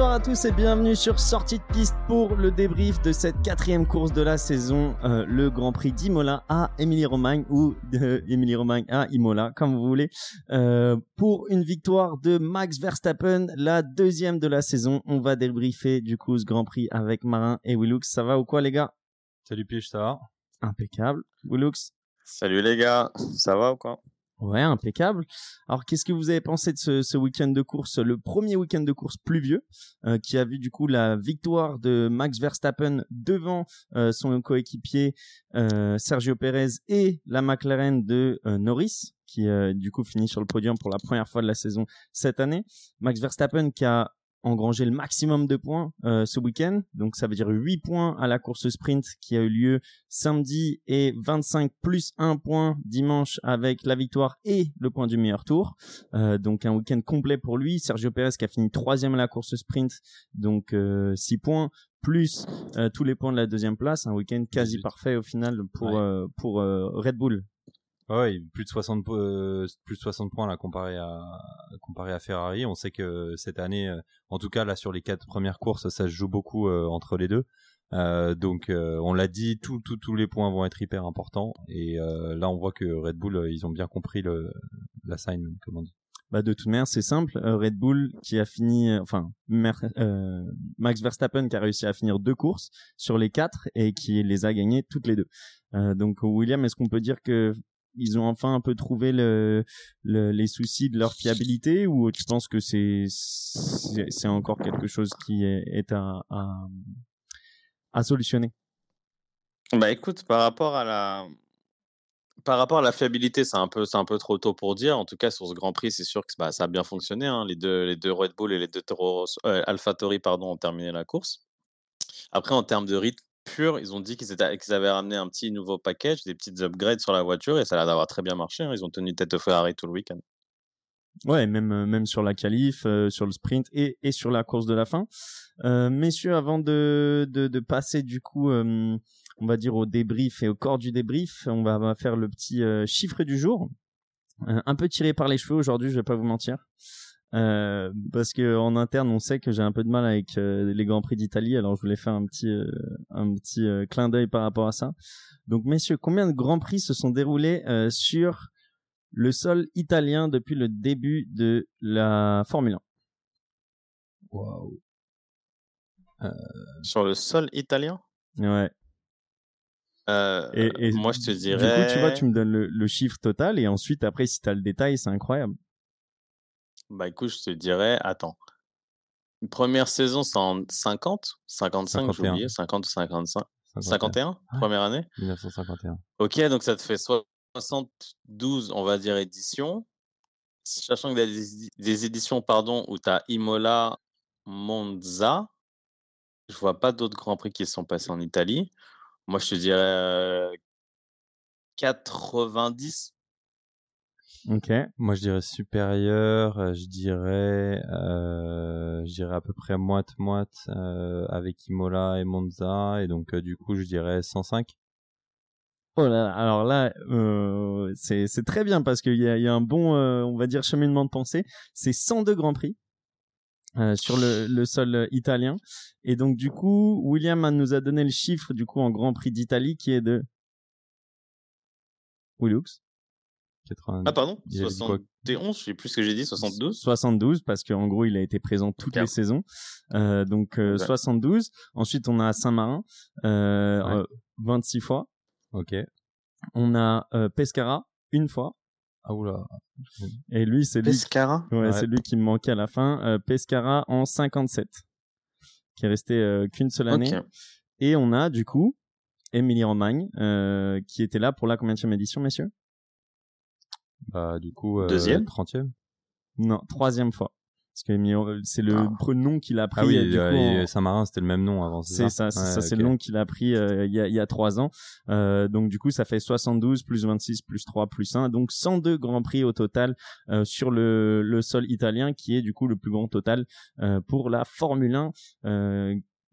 Bonsoir à tous et bienvenue sur Sortie de piste pour le débrief de cette quatrième course de la saison, euh, le Grand Prix d'Imola à Émilie-Romagne ou de Émilie-Romagne à Imola, comme vous voulez, euh, pour une victoire de Max Verstappen, la deuxième de la saison. On va débriefer du coup ce Grand Prix avec Marin et Willux. Ça va ou quoi les gars? Salut Pige, ça va? Impeccable. Willux? Salut les gars, ça va ou quoi? Ouais, impeccable. Alors, qu'est-ce que vous avez pensé de ce, ce week-end de course, le premier week-end de course pluvieux, euh, qui a vu du coup la victoire de Max Verstappen devant euh, son coéquipier euh, Sergio Perez et la McLaren de Norris, qui du coup finit sur le podium pour la première fois de la saison cette année. Max Verstappen qui a engrangé le maximum de points euh, ce week-end. Donc ça veut dire 8 points à la course sprint qui a eu lieu samedi et 25 plus 1 point dimanche avec la victoire et le point du meilleur tour. Euh, donc un week-end complet pour lui. Sergio Perez qui a fini troisième à la course sprint, donc euh, 6 points plus euh, tous les points de la deuxième place. Un week-end quasi 18. parfait au final pour Ouais. euh, pour euh, Red Bull. Ouais, plus de 60 po- euh, plus de 60 points là comparé à comparé à Ferrari. On sait que cette année, euh, en tout cas là sur les quatre premières courses, ça se joue beaucoup euh, entre les deux. Euh, donc euh, on l'a dit, tout, tout- tous les points vont être hyper importants. Et euh, là on voit que Red Bull, euh, ils ont bien compris le l'assignment, comme on dit. Bah de toute manière, c'est simple. Euh, Red Bull qui a fini, euh, enfin euh, Max Verstappen qui a réussi à finir deux courses sur les quatre et qui les a gagnées toutes les deux. Euh, donc William, est-ce qu'on peut dire que ils ont enfin un peu trouvé le, le- les soucis de leur fiabilité ou tu penses que c'est c'est encore quelque chose qui est, à, à solutionner? Bah écoute, par rapport à la par rapport à la fiabilité, c'est un peu c'est un peu trop tôt pour dire. En tout cas, sur ce Grand Prix, c'est sûr que bah, ça a bien fonctionné. hein. Les deux les deux Red Bull et les deux Toro euh, AlphaTauri pardon ont terminé la course. Après, en termes de rythme pur, ils ont dit qu'ils étaient avaient ramené un petit nouveau package, des petites upgrades sur la voiture et ça a l'air d'avoir très bien marché. hein. Ils ont tenu tête au Ferrari tout le week-end. Ouais, même euh, même sur la qualif, euh, sur le sprint et et sur la course de la fin. Euh, messieurs, avant de de, de passer du coup, euh, on va dire au débrief et au corps du débrief, on va, va faire le petit euh, chiffre du jour. Euh, un peu tiré par les cheveux aujourd'hui, je vais pas vous mentir. Euh, parce que en interne, on sait que j'ai un peu de mal avec euh, les grands prix d'Italie, alors je voulais faire un petit euh, un petit euh, clin d'œil par rapport à ça. Donc messieurs, combien de grands prix se sont déroulés euh, sur le sol italien depuis le début de la Formule Waouh. Sur le sol italien, 1. Ouais. euh, Et, et moi je te Du dirais. coup, tu vois, tu me donnes le, le chiffre total et ensuite, après, si t'as le détail, c'est incroyable. Bah écoute, je te dirais, attends. Une première saison, c'est en 50, 55, j'ai 51. oublié, 50 ou 55. 51. 51, Ouais. première année? 1951. Ok, donc ça te fait 72, on va dire, éditions. Sachant que des, des éditions, pardon, où tu as Imola, Monza. Je vois pas d'autres grands prix qui se sont passés en Italie. Moi, je te dirais euh, 90. Ok. Moi, je dirais supérieur. euh, Je dirais, euh, je dirais à peu près moite moite euh, avec Imola et Monza, et donc euh, du coup, je dirais 105. Oh là, là, alors là, euh, c'est c'est très bien parce qu'il y a, y a un bon, euh, on va dire, cheminement de pensée. C'est 102 grands prix. euh, sur le, le sol euh, italien et donc du coup William nous a donné le chiffre du coup en Grand Prix d'Italie qui est de Willux 80. Ah, pardon? Il avait dit quoi 71, je sais plus ce que j'ai dit, 72. 72 parce qu'en gros il a été présent toutes les saisons euh, donc euh, Ok. 72 ensuite on a Saint-Marin euh, Ouais. euh, 26 fois Ok. on a euh, Pescara une fois Ah oula. et lui c'est lui Pescara? ouais, Ouais. c'est lui qui me manquait à la fin euh, Pescara en 57 qui est resté euh, qu'une seule année et on a du coup Émilie Romagne euh, qui était là pour la combienième édition messieurs Bah du coup. Euh, Deuxième? 30e. non troisième fois parce que Émilie- c'est le Ah. nom qu'il a pris Ah oui, euh, du euh, coup, et en- Saint-Marin, c'était le même nom avant. C'est ça, c'est Ouais, ça, c'est ok. le nom qu'il a pris euh, il y, a, il y a trois ans. Euh, donc du coup, ça fait 72 plus 26 plus 3 plus 1, donc 102 grands prix au total euh, sur le, le sol italien, qui est du coup le plus grand total euh, pour la Formule 1.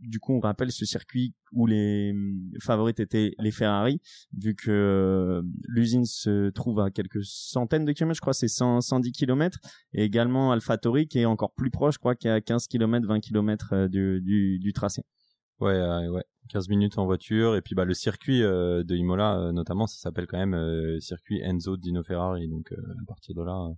Euh, du coup, on rappelle ce circuit où les favorites étaient les Ferrari, vu que l'usine se trouve à quelques centaines de kilomètres, je crois, c'est 110 kilomètres, et également AlphaTauri qui est encore plus proche, je crois, qui est à 15 kilomètres, 20 kilomètres du, du, du tracé. Ouais, ouais. 15 minutes en voiture et puis bah le circuit euh, de Imola euh, notamment ça s'appelle quand même euh, circuit Enzo Dino Ferrari donc à partir de là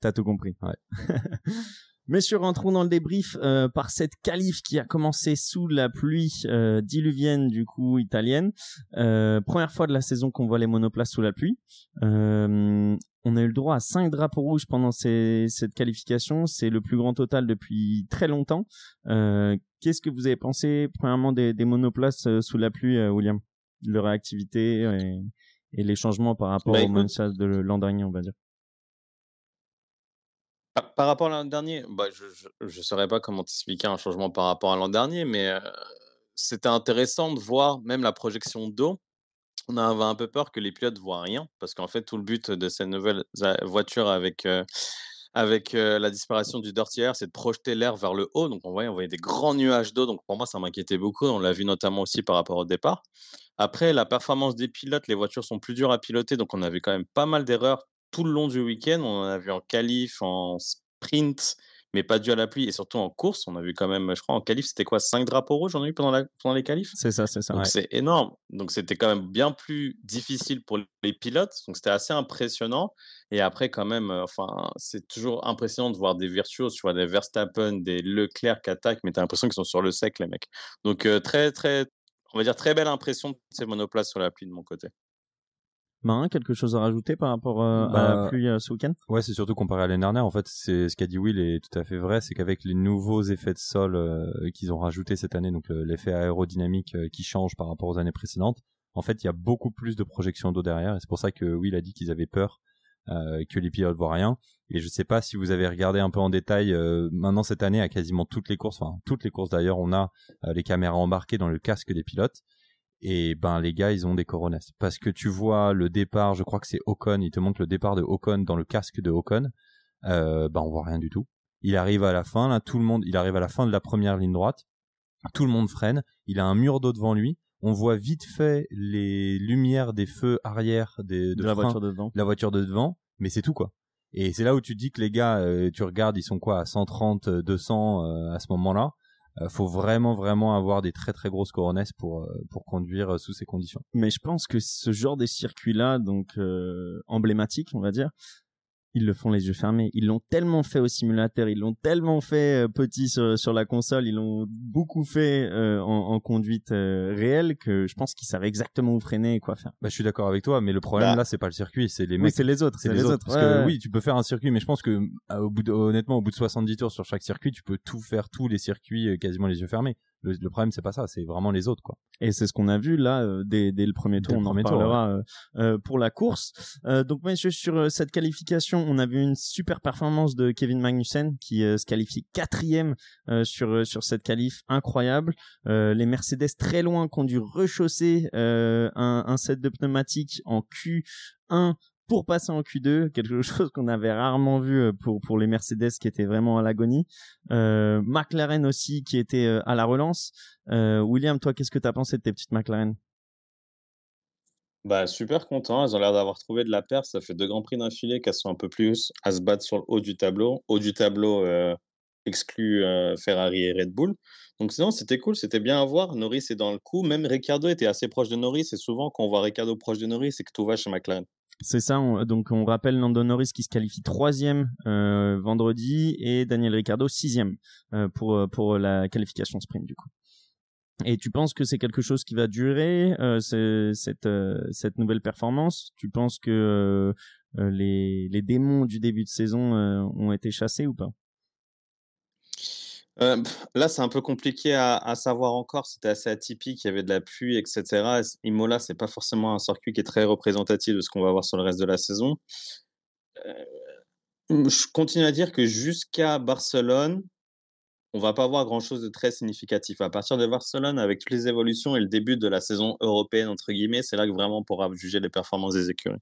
t'as tout compris ouais Messieurs, rentrons dans le débrief par cette qualif qui a commencé sous la pluie diluvienne du coup italienne. première fois de la saison qu'on voit les monoplaces sous la pluie. on a eu le droit à cinq drapeaux rouges pendant cette qualification. C'est le plus grand total depuis très longtemps. Qu'est-ce que vous avez pensé, premièrement, des, monoplaces euh, sous la pluie, euh, William? Leur réactivité et, les changements par rapport bah, au monoplace de l'an dernier, on va dire par rapport à l'an dernier, bah, je ne saurais pas comment expliquer un changement par rapport à l'an dernier, mais c'était intéressant de voir même la projection d'eau. On avait un peu peur que les pilotes voient rien, parce qu'en fait, tout le but de cette nouvelle voiture avec avec la disparition du dirty air, c'est de projeter l'air vers le haut. Donc, on voyait, on voyait des grands nuages d'eau. Donc, pour moi, ça m'inquiétait beaucoup. On l'a vu notamment aussi par rapport au départ. Après, la performance des pilotes, les voitures sont plus dures à piloter. Donc, on avait quand même pas mal d'erreurs tout le long du week-end. On en a vu en qualif, en sprint, mais pas dû à la pluie et surtout en course. On a vu quand même, je crois, en qualif, c'était quoi 5 drapeaux rouges, on a eu pendant, la, pendant les qualifs? C'est ça, c'est ça. C'est énorme. Donc c'était quand même bien plus difficile pour les pilotes. Donc c'était assez impressionnant. Et après, quand même, euh, enfin, c'est toujours impressionnant de voir des virtuoses, tu vois, des Verstappen, des Leclerc qui attaquent, mais tu as l'impression qu'ils sont sur le sec, les mecs. Donc euh, très, très, on va dire très belle impression de ces monoplaces sur la pluie de mon côté. Marin, quelque chose à rajouter par rapport euh, à la bah, pluie euh, ce week-end? Ouais, c'est surtout comparé à l'année dernière. En fait, c'est ce qu'a dit Will est tout à fait vrai, c'est qu'avec les nouveaux effets de sol euh, qu'ils ont rajoutés cette année, donc l'effet aérodynamique qui change par rapport aux années précédentes, en fait, il y a beaucoup plus de projections d'eau derrière. Et c'est pour ça que Will a dit qu'ils avaient peur que les pilotes voient rien. Et je sais pas si vous avez regardé un peu en détail. maintenant cette année, à quasiment toutes les courses, enfin toutes les courses d'ailleurs, on a les caméras embarquées dans le casque des pilotes et ben les gars ils ont des coronesses. Parce que tu vois le départ je crois que c'est Ocon il te montre le départ de Ocon dans le casque de Ocon. Euh, ben on voit rien du tout. Il arrive à la fin là tout le monde il arrive à la fin de la première ligne droite. Tout le monde freine. Il a un mur d'eau devant lui. On voit vite fait les lumières des feux arrière des, de, la voiture de devant. La voiture de devant. Mais c'est tout quoi. Et c'est là où tu dis que les gars euh, tu regardes ils sont quoi à 130 200 euh, à ce moment là euh, faut vraiment vraiment avoir des très très grosses coronesses pour euh, pour conduire euh, sous ces conditions. Mais je pense que ce genre de circuit là donc emblématique, on va dire, ils le font les yeux fermés. Ils l'ont tellement fait au simulateur, ils l'ont tellement fait euh, petit sur, sur, la console, ils l'ont beaucoup fait euh, en, en, conduite euh, réelle que je pense qu'ils savent exactement où freiner et quoi faire. Bah, je suis d'accord avec toi, mais le problème bah. là, c'est pas le circuit, c'est les mecs. c'est les autres, c'est les, autres. Parce que oui, tu peux faire un circuit, mais je pense que au bout de, honnêtement, au bout de 70 tours sur chaque circuit, tu peux tout faire, tous les circuits quasiment les yeux fermés. Le, le problème, c'est pas ça, c'est vraiment les autres, quoi. Et c'est ce qu'on a vu là euh, dès, dès, le premier tour. on en parlera euh, euh, pour la course. donc, messieurs, sur cette qualification, on a vu une super performance de Kevin Magnussen qui se qualifie quatrième sur sur cette qualif incroyable. les Mercedes très loin qui ont dû rechausser un, un set de pneumatiques en Q1 pour passer en Q2, quelque chose qu'on avait rarement vu euh, pour pour les Mercedes qui étaient vraiment à l'agonie. Euh, McLaren aussi qui était euh, à la relance. William, toi, qu'est-ce que tu as pensé de tes petites McLaren? Bah, super content. Elles ont l'air d'avoir trouvé de la perf. Ça fait deux grands prix d'affilée qu'elles sont un peu plus à se battre sur le haut du tableau. Haut du tableau exclu Ferrari et Red Bull. Donc sinon, c'était cool, c'était bien à voir. Norris est dans le coup. Même Ricciardo était assez proche de Norris. Et souvent, quand on voit Ricciardo proche de Norris, c'est que tout va chez McLaren. C'est ça. donc on rappelle Lando Norris qui se qualifie troisième euh, vendredi et Daniel Ricciardo sixième euh, pour euh, pour la qualification sprint du coup. Et tu penses que c'est quelque chose qui va durer cette cette nouvelle performance? Tu penses que les les démons du début de saison ont été chassés ou pas? Euh, là, c'est un peu compliqué à, savoir encore. C'était assez atypique. Il y avait de la pluie, etc. Imola, c'est pas forcément un circuit qui est très représentatif de ce qu'on va voir sur le reste de la saison. Euh, je continue à dire que jusqu'à Barcelone, on va pas voir grand-chose de très significatif. À partir de Barcelone, avec toutes les évolutions et le début de la saison européenne entre guillemets, c'est là que vraiment on pourra juger les performances des écuries.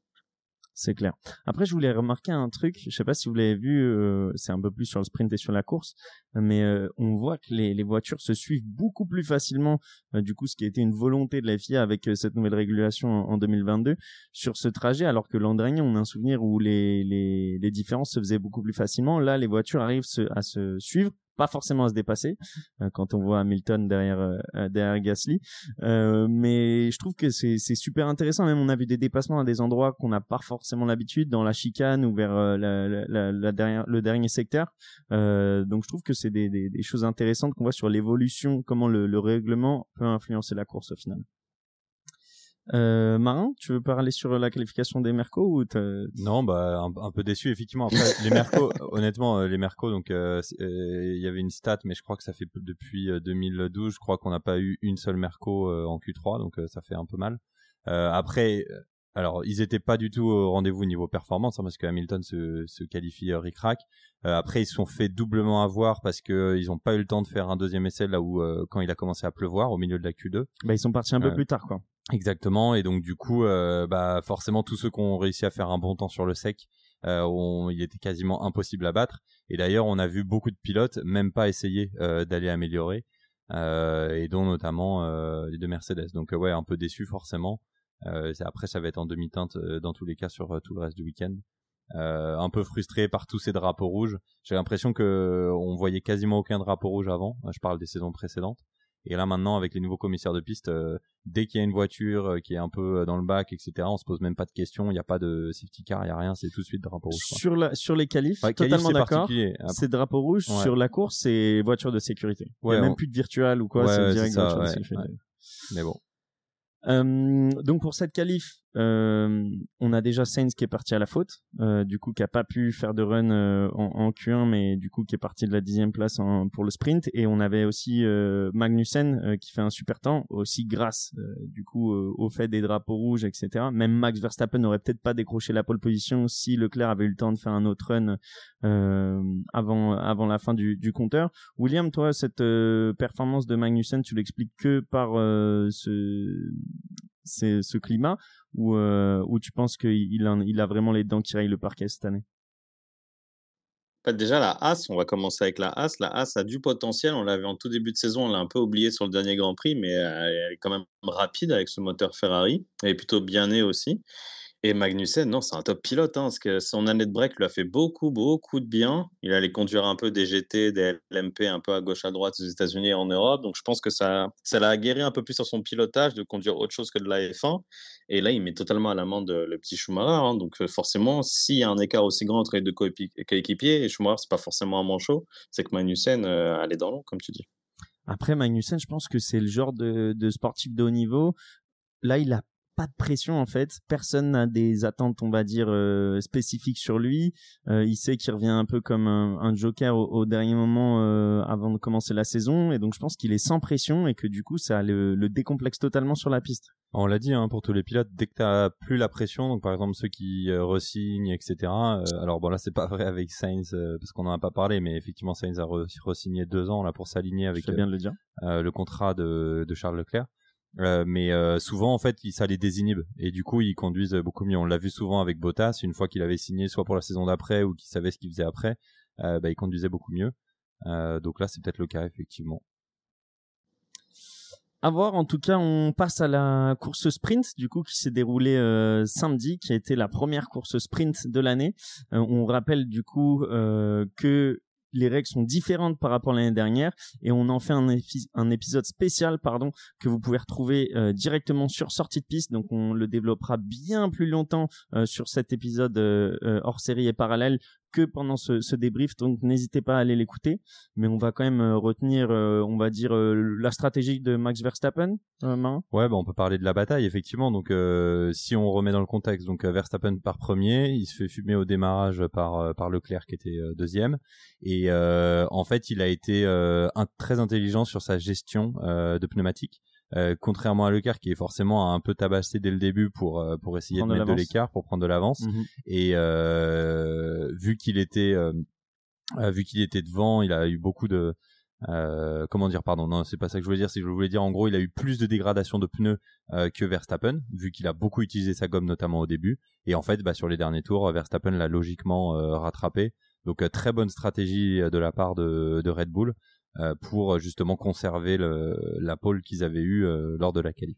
C'est clair. Après, je voulais remarquer un truc. Je sais pas si vous l'avez vu. Euh, c'est un peu plus sur le sprint et sur la course, mais euh, on voit que les, les, voitures se suivent beaucoup plus facilement. Euh, du coup, ce qui a été une volonté de la FIA avec cette nouvelle régulation en, 2022 sur ce trajet, alors que l'an dernier, on a un souvenir où les, les, les différences se faisaient beaucoup plus facilement. Là, les voitures arrivent à se suivre pas forcément à se dépasser euh, quand on voit Hamilton derrière euh, euh, derrière Gasly. Mais je trouve que c'est c'est super intéressant. Même on a vu des dépassements à des endroits qu'on n'a pas forcément l'habitude dans la chicane ou vers la, la, la, dernière le dernier secteur. Donc je trouve que c'est des, des, des, choses intéressantes qu'on voit sur l'évolution comment le, le règlement peut influencer la course au final euh, Marin, tu veux parler sur la qualification des Mercos ou Non, bah un, peu déçu effectivement. Après les Mercos, honnêtement, euh, les Mercos, donc euh, euh, il y avait une stat, mais je crois que ça fait depuis 2012, je crois qu'on n'a pas eu une seule Merco en Q3, donc ça fait un peu mal. après, alors ils étaient pas du tout au rendez-vous niveau performance, hein, parce que Hamilton se, se qualifie ric-rac. après ils se sont fait doublement avoir parce que ils ont pas eu le temps de faire un deuxième essai là où quand il a commencé à pleuvoir au milieu de la Q2. Bah ils sont partis un peu plus tard quoi. Exactement, et donc du coup, euh, bah forcément tous ceux qui ont réussi à faire un bon temps sur le sec, euh, il était quasiment impossible à battre. Et d'ailleurs, on a vu beaucoup de pilotes même pas essayer euh, d'aller améliorer, euh, et dont notamment euh, les deux Mercedes. Donc ouais, un peu déçu forcément. Après, ça va être en demi-teinte dans tous les cas sur tout le reste du week-end. un peu frustré par tous ces drapeaux rouges. J'ai l'impression que on voyait quasiment aucun drapeau rouge avant. Je parle des saisons précédentes. Et là maintenant, avec les nouveaux commissaires de piste, euh, dès qu'il y a une voiture euh, qui est un peu euh, dans le bac, etc., on se pose même pas de questions. Il n'y a pas de safety car, il n'y a rien. C'est tout de suite drapeau rouge. Sur la, sur les qualifs, totalement d'accord. C'est drapeau rouge. Sur la course, c'est voiture de sécurité. il n'y a même plus de virtual ou quoi. c'est direct voiture de sécurité. Mais bon. Donc pour cette qualif, euh, on a déjà Sainz qui est parti à la faute, euh, du coup qui a pas pu faire de run euh, en, en, Q1, mais du coup qui est parti de la dixième place en, pour le sprint. Et on avait aussi euh, Magnussen euh, qui fait un super temps, aussi grâce du coup au fait des drapeaux rouges, etc. Même Max Verstappen n'aurait peut-être pas décroché la pole position si Leclerc avait eu le temps de faire un autre run avant avant la fin du, du compteur. William, toi, cette performance de Magnussen, tu l'expliques que par ce c'est ce climat ou euh, tu penses qu'il a, il a vraiment les dents qui rayent le parquet cette année? Déjà, la As, on va commencer avec la As. La As a du potentiel. On l'avait en tout début de saison, on l'a un peu oublié sur le dernier Grand Prix, mais elle est quand même rapide avec ce moteur Ferrari. Elle est plutôt bien née aussi. Et Magnussen, non, c'est un top pilote, hein, parce que son année de break lui a fait beaucoup, beaucoup de bien. Il allait conduire un peu des GT, des LMP un peu à gauche, à droite aux États-Unis et en Europe. Donc je pense que ça, ça l'a aguerri un peu plus sur son pilotage de conduire autre chose que de la F1. Et là, il met totalement à l'amende le petit Schumacher. Hein. donc euh, forcément, s'il y a un écart aussi grand entre les deux coéquipiers, et Schumacher, c'est pas forcément un manchot, c'est que Magnussen, est dans l'eau, comme tu dis. Après, Magnussen, je pense que c'est le genre de, de sportif de haut niveau. Là, il a pas de pression en fait. Personne n'a des attentes, on va dire, euh, spécifiques sur lui. Euh, il sait qu'il revient un peu comme un, joker au, dernier moment euh, avant de commencer la saison, et donc je pense qu'il est sans pression et que du coup ça le, le décomplexe totalement sur la piste. On l'a dit hein, pour tous les pilotes, dès que t'as plus la pression, donc par exemple ceux qui resignent, etc. alors bon là c'est pas vrai avec Sainz parce qu'on en a pas parlé, mais effectivement Sainz a re-signé deux ans là pour s'aligner avec bien de le, dire. le contrat de, de Charles Leclerc. Euh, mais euh, souvent en fait ça les désinhibe. Et du coup ils conduisent beaucoup mieux. On l'a vu souvent avec Bottas. Une fois qu'il avait signé soit pour la saison d'après ou qu'il savait ce qu'il faisait après euh, bah, il conduisait beaucoup mieux. Donc là c'est peut-être le cas effectivement. À voir, en tout cas, on passe à la course sprint, du coup, qui s'est déroulée samedi, qui a été la première course sprint de l'année. on rappelle du coup que les règles sont différentes par rapport à l'année dernière et on en fait un, épisode spécial pardon que vous pouvez retrouver euh, directement sur sortie de piste. Donc on le développera bien plus longtemps euh, sur cet épisode euh, hors série et parallèle que pendant ce, débrief, donc n'hésitez pas à aller l'écouter. Mais on va quand même euh, retenir, euh, on va dire, euh, la stratégie de Max Verstappen. ouais, bah on peut parler de la bataille effectivement. Donc si on remet dans le contexte, donc Verstappen par premier, il se fait fumer au démarrage par par Leclerc qui était deuxième. Et en fait, il a été très intelligent sur sa gestion de pneumatique. Euh, contrairement à Leclerc qui est forcément un peu tabassé dès le début pour euh, pour essayer de mettre de l'écart pour prendre de l'avance mhm. et euh, vu qu'il était vu qu'il était devant il a eu beaucoup de comment dire, pardon, non, c'est pas ça que je voulais dire, c'est que je voulais dire en gros, il a eu plus de dégradation de pneus que Verstappen, vu qu'il a beaucoup utilisé sa gomme notamment au début, et en fait, bah, sur les derniers tours, Verstappen l'a logiquement rattrapé. Donc très bonne stratégie de la part de, de Red Bull pour justement conserver le, la pole qu'ils avaient eue lors de la qualif.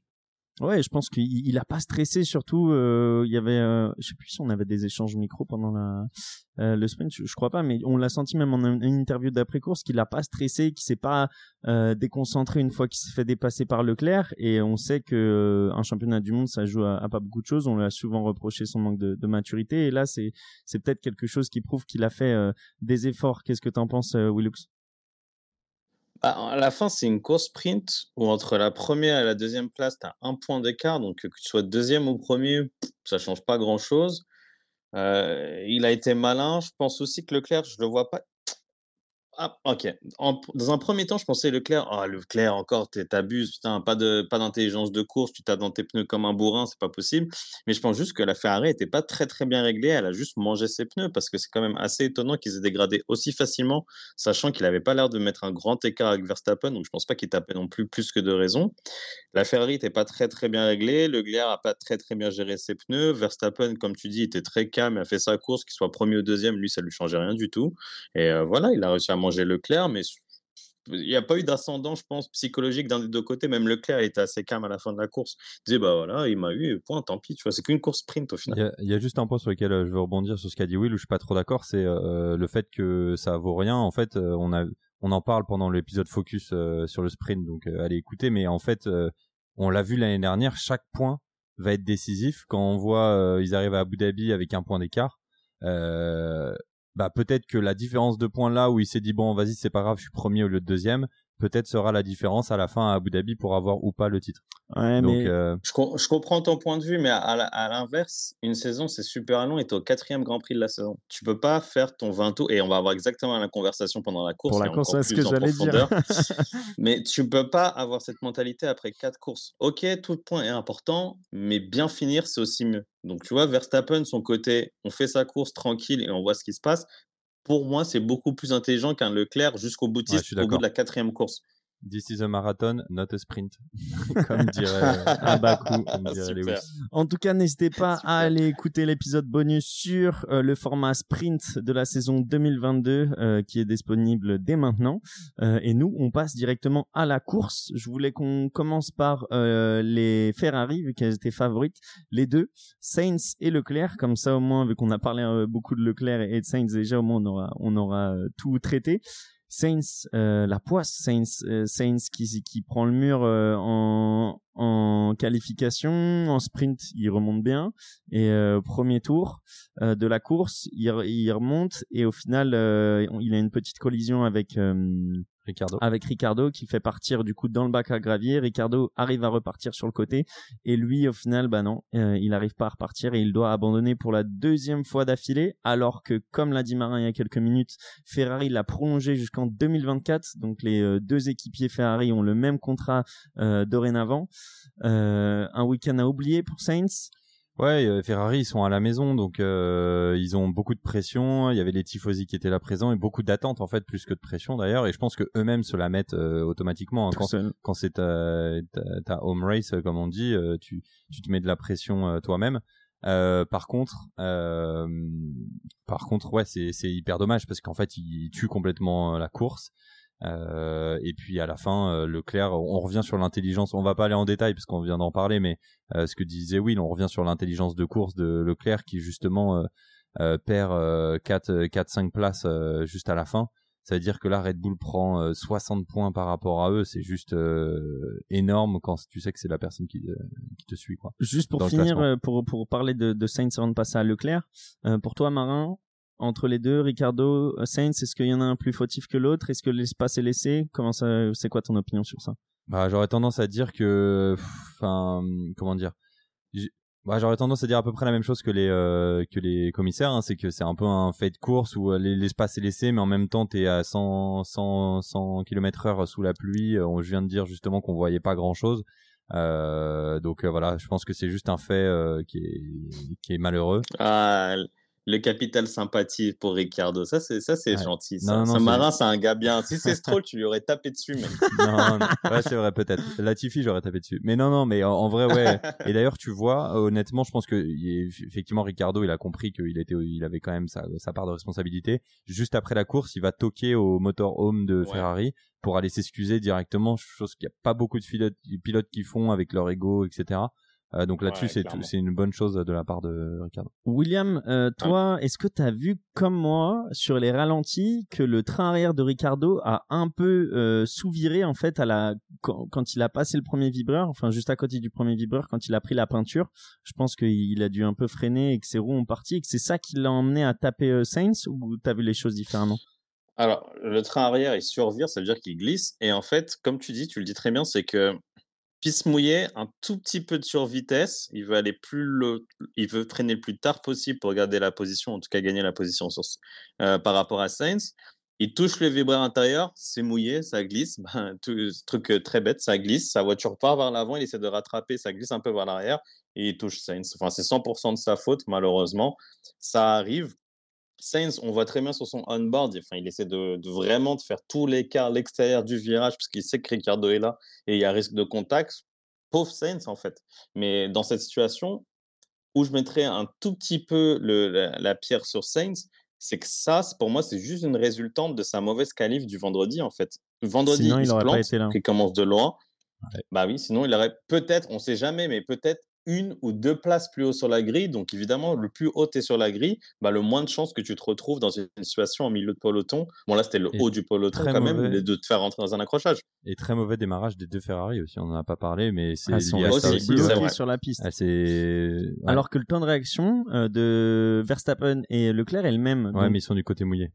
Ouais, je pense qu'il il a pas stressé. Surtout, euh, il y avait, euh, je sais plus si on avait des échanges micro pendant la euh, le sprint, je, crois pas, mais on l'a senti même en une, interview d'après course qu'il a pas stressé, qu'il s'est pas euh, déconcentré une fois qu'il s'est fait dépasser par Leclerc. Et on sait que euh, un championnat du monde, ça joue à, pas beaucoup de choses. On lui a souvent reproché son manque de, de maturité. Et là, c'est c'est peut-être quelque chose qui prouve qu'il a fait euh, des efforts. Qu'est-ce que t'en penses, Willux à la fin, c'est une course sprint où entre la première et la deuxième place, tu as un point d'écart. Donc, que tu sois deuxième ou premier, ça change pas grand-chose. Euh, il a été malin. Je pense aussi que Leclerc, je le vois pas. Ah, ok. dans un premier temps, je pensais Leclerc. Ah, Leclerc, encore, t'abuses. Putain, pas de, pas d'intelligence de course. Tu tapes dans tes pneus comme un bourrin, c'est pas possible. Mais je pense juste que la Ferrari était pas très, très bien réglée. Elle a juste mangé ses pneus parce que c'est quand même assez étonnant qu'ils aient dégradé aussi facilement, sachant qu'il avait pas l'air de mettre un grand écart avec Verstappen. Donc, je pense pas qu'il tapait non plus plus que de raison. La Ferrari était pas très, très bien réglée. Leclerc a pas très, très bien géré ses pneus. Verstappen, comme tu dis, était très calme. A fait sa course, qu'il soit premier ou deuxième. Lui, ça lui changeait rien du tout. Et euh, voilà, il a réussi à manger Leclerc, mais il n'y a pas eu d'ascendant, je pense, psychologique d'un des deux côtés. Même Leclerc était assez calme à la fin de la course. Il disait, bah voilà, il m'a eu, point, tant pis, tu vois, c'est qu'une course sprint au final. Il y, a, juste un point sur lequel euh, je veux rebondir sur ce qu'a dit Will, où je suis pas trop d'accord, c'est euh, le fait que ça vaut rien. En fait, euh, on, en parle pendant l'épisode Focus sur le sprint, donc allez écouter, mais en fait, on l'a vu l'année dernière, chaque point va être décisif. Quand on voit, ils arrivent à Abu Dhabi avec un point d'écart, bah peut-être que la différence de points là où il s'est dit bon vas-y c'est pas grave je suis premier au lieu de deuxième peut-être sera la différence à la fin à Abu Dhabi pour avoir ou pas le titre. Ouais, mais... Euh, je, je, comprends ton point de vue, mais à, l'inverse, une saison c'est super long et tu es au quatrième Grand Prix de la saison. Tu peux pas faire ton 20 tours et on va avoir exactement la conversation pendant la course. Pour la course, c'est ce que j'allais dire. mais tu peux pas avoir cette mentalité après quatre courses. Ok, tout point est important, mais bien finir c'est aussi mieux. Donc tu vois, Verstappen, son côté, on fait sa course tranquille et on voit ce qui se passe pour moi, c'est beaucoup plus intelligent qu'un Leclerc jusqu'au boutiste au bout de la quatrième course. This is a marathon, not a sprint. comme dirait Abakou. En tout cas, n'hésitez pas à aller écouter l'épisode bonus sur euh, le format sprint de la saison 2022 euh, qui est disponible dès maintenant. Euh, et nous, on passe directement à la course. Je voulais qu'on commence par les Ferrari, vu qu'elles étaient favorites. Les deux, Sainz et Leclerc. Comme ça, au moins, vu qu'on a parlé beaucoup de Leclerc et de Sainz, déjà, au moins, on aura, on aura tout traité. Saints, euh, la poisse Saints, euh, Saints qui, qui prend le mur euh, en, en qualification, en sprint, il remonte bien. Et premier tour de la course, il, il, remonte et au final, il a une petite collision avec Ricardo. Avec Ricardo qui fait partir du coup dans le bac à gravier. Ricardo arrive à repartir sur le côté et lui au final bah non, euh, il n'arrive pas à repartir et il doit abandonner pour la deuxième fois d'affilée alors que comme l'a dit Marin il y a quelques minutes, Ferrari l'a prolongé jusqu'en 2024 donc les euh, deux équipiers Ferrari ont le même contrat euh, dorénavant. un week-end à oublier pour Saints. Ouais, euh, Ferrari ils sont à la maison donc euh, ils ont beaucoup de pression. Il y avait les tifosi qui étaient là présents et beaucoup d'attentes en fait plus que de pression d'ailleurs. Et je pense que eux-mêmes se la mettent euh, automatiquement hein. quand, quand c'est ta, ta, home race comme on dit, tu, tu te mets de la pression toi-même. par contre, par contre, ouais, c'est c'est hyper dommage parce qu'en fait ils tuent complètement la course. Euh, et puis à la fin, euh, Leclerc, on revient sur l'intelligence. On va pas aller en détail parce qu'on vient d'en parler, mais euh, ce que disait Will, on revient sur l'intelligence de course de Leclerc qui justement perd 4 4 5 places juste à la fin. Ça veut dire que là Red Bull prend 60 points par rapport à eux, c'est juste énorme quand tu sais que c'est la personne qui, qui te suit quoi. Juste pour finir pour pour parler de, de Sainz avant de passer à Leclerc, pour toi Marin, entre les deux, Ricardo, euh, Sainz, est-ce qu'il y en a un plus fautif que l'autre? Est-ce que l'espace est laissé? Comment ça C'est quoi ton opinion sur ça? Bah, j'aurais tendance à dire que, enfin, comment dire? Bah, j'aurais tendance à dire à peu près la même chose que les euh, que les commissaires, hein. c'est que c'est un peu un fait de course où euh, l'espace est laissé, mais en même temps t'es à 100 100 100 km heure sous la pluie. On je viens de dire justement qu'on voyait pas grand chose. donc voilà, je pense que c'est juste un fait qui est qui est malheureux. Ah, le capital sympathie pour Ricardo. Ça, c'est ça, c'est gentil. Ça. Non, non, marin, c'est un gars bien. Si c'est Stroll, tu lui aurais tapé dessus, mais. non, non. Ouais, c'est vrai, peut-être. Latifi, j'aurais tapé dessus. Mais non, non, mais en, vrai, ouais. Et d'ailleurs, tu vois, honnêtement, je pense que effectivement, Ricardo, il a compris qu'il était, il avait quand même sa, sa, part de responsabilité. Juste après la course, il va toquer au motorhome de Ferrari pour aller s'excuser directement, chose qu'il n'y a pas beaucoup de pilotes, pilotes qui font avec leur ego, etc. Euh, donc là-dessus, c'est c'est une bonne chose de la part de Ricardo. William, euh, toi, est-ce que tu as vu comme moi sur les ralentis que le train arrière de Ricardo a un peu euh, sous-viré en fait à la quand, il a passé le premier vibreur, enfin juste à côté du premier vibreur quand il a pris la peinture? Je pense qu'il a dû un peu freiner et que ses roues ont parti et que c'est ça qui l'a emmené à taper euh, Sainz ou t'as vu les choses différemment? Alors, le train arrière, il survire, ça veut dire qu'il glisse. Et en fait, comme tu dis, tu le dis très bien, c'est que piste mouillée, un tout petit peu de survitesse. Il veut aller plus le, il veut freiner le plus tard possible pour garder la position, en tout cas gagner la position sur, euh, par rapport à Sainz. Il touche le vibreur intérieur, c'est mouillé, ça glisse. Ben, tout, truc euh, très bête, ça glisse. Sa voiture part vers l'avant, il essaie de rattraper, ça glisse un peu vers l'arrière et il touche Sainz. Enfin, c'est 100% de sa faute, malheureusement. Ça arrive. Sainz, on voit très bien sur son on-board, enfin, il essaie de, vraiment de faire tout l'écart, l'extérieur du virage, parce qu'il sait que Ricardo est là et il y a risque de contact. Pauvre Sainz, en fait. Mais dans cette situation, où je mettrais un tout petit peu la, pierre sur Sainz, c'est que ça, pour moi, c'est juste une résultante de sa mauvaise qualif du vendredi, en fait. Vendredi, il, se plante, il commence de loin. Bah oui, sinon il aurait peut-être, on ne sait jamais, mais peut-être une ou deux places plus haut sur la grille. Donc, évidemment, le plus haut tu es sur la grille, bah, le moins de chances que tu te retrouves dans une situation en milieu de peloton. Bon, là, c'était le haut du peloton quand même, de te faire rentrer dans un accrochage. Et très mauvais démarrage des deux Ferrari aussi. On n'en a pas parlé, mais c'est ah, lié à ça aussi. sur la piste. Ah, Alors que le temps de réaction euh, de Verstappen et Leclerc est le même. Ouais, mais ils sont du côté mouillé.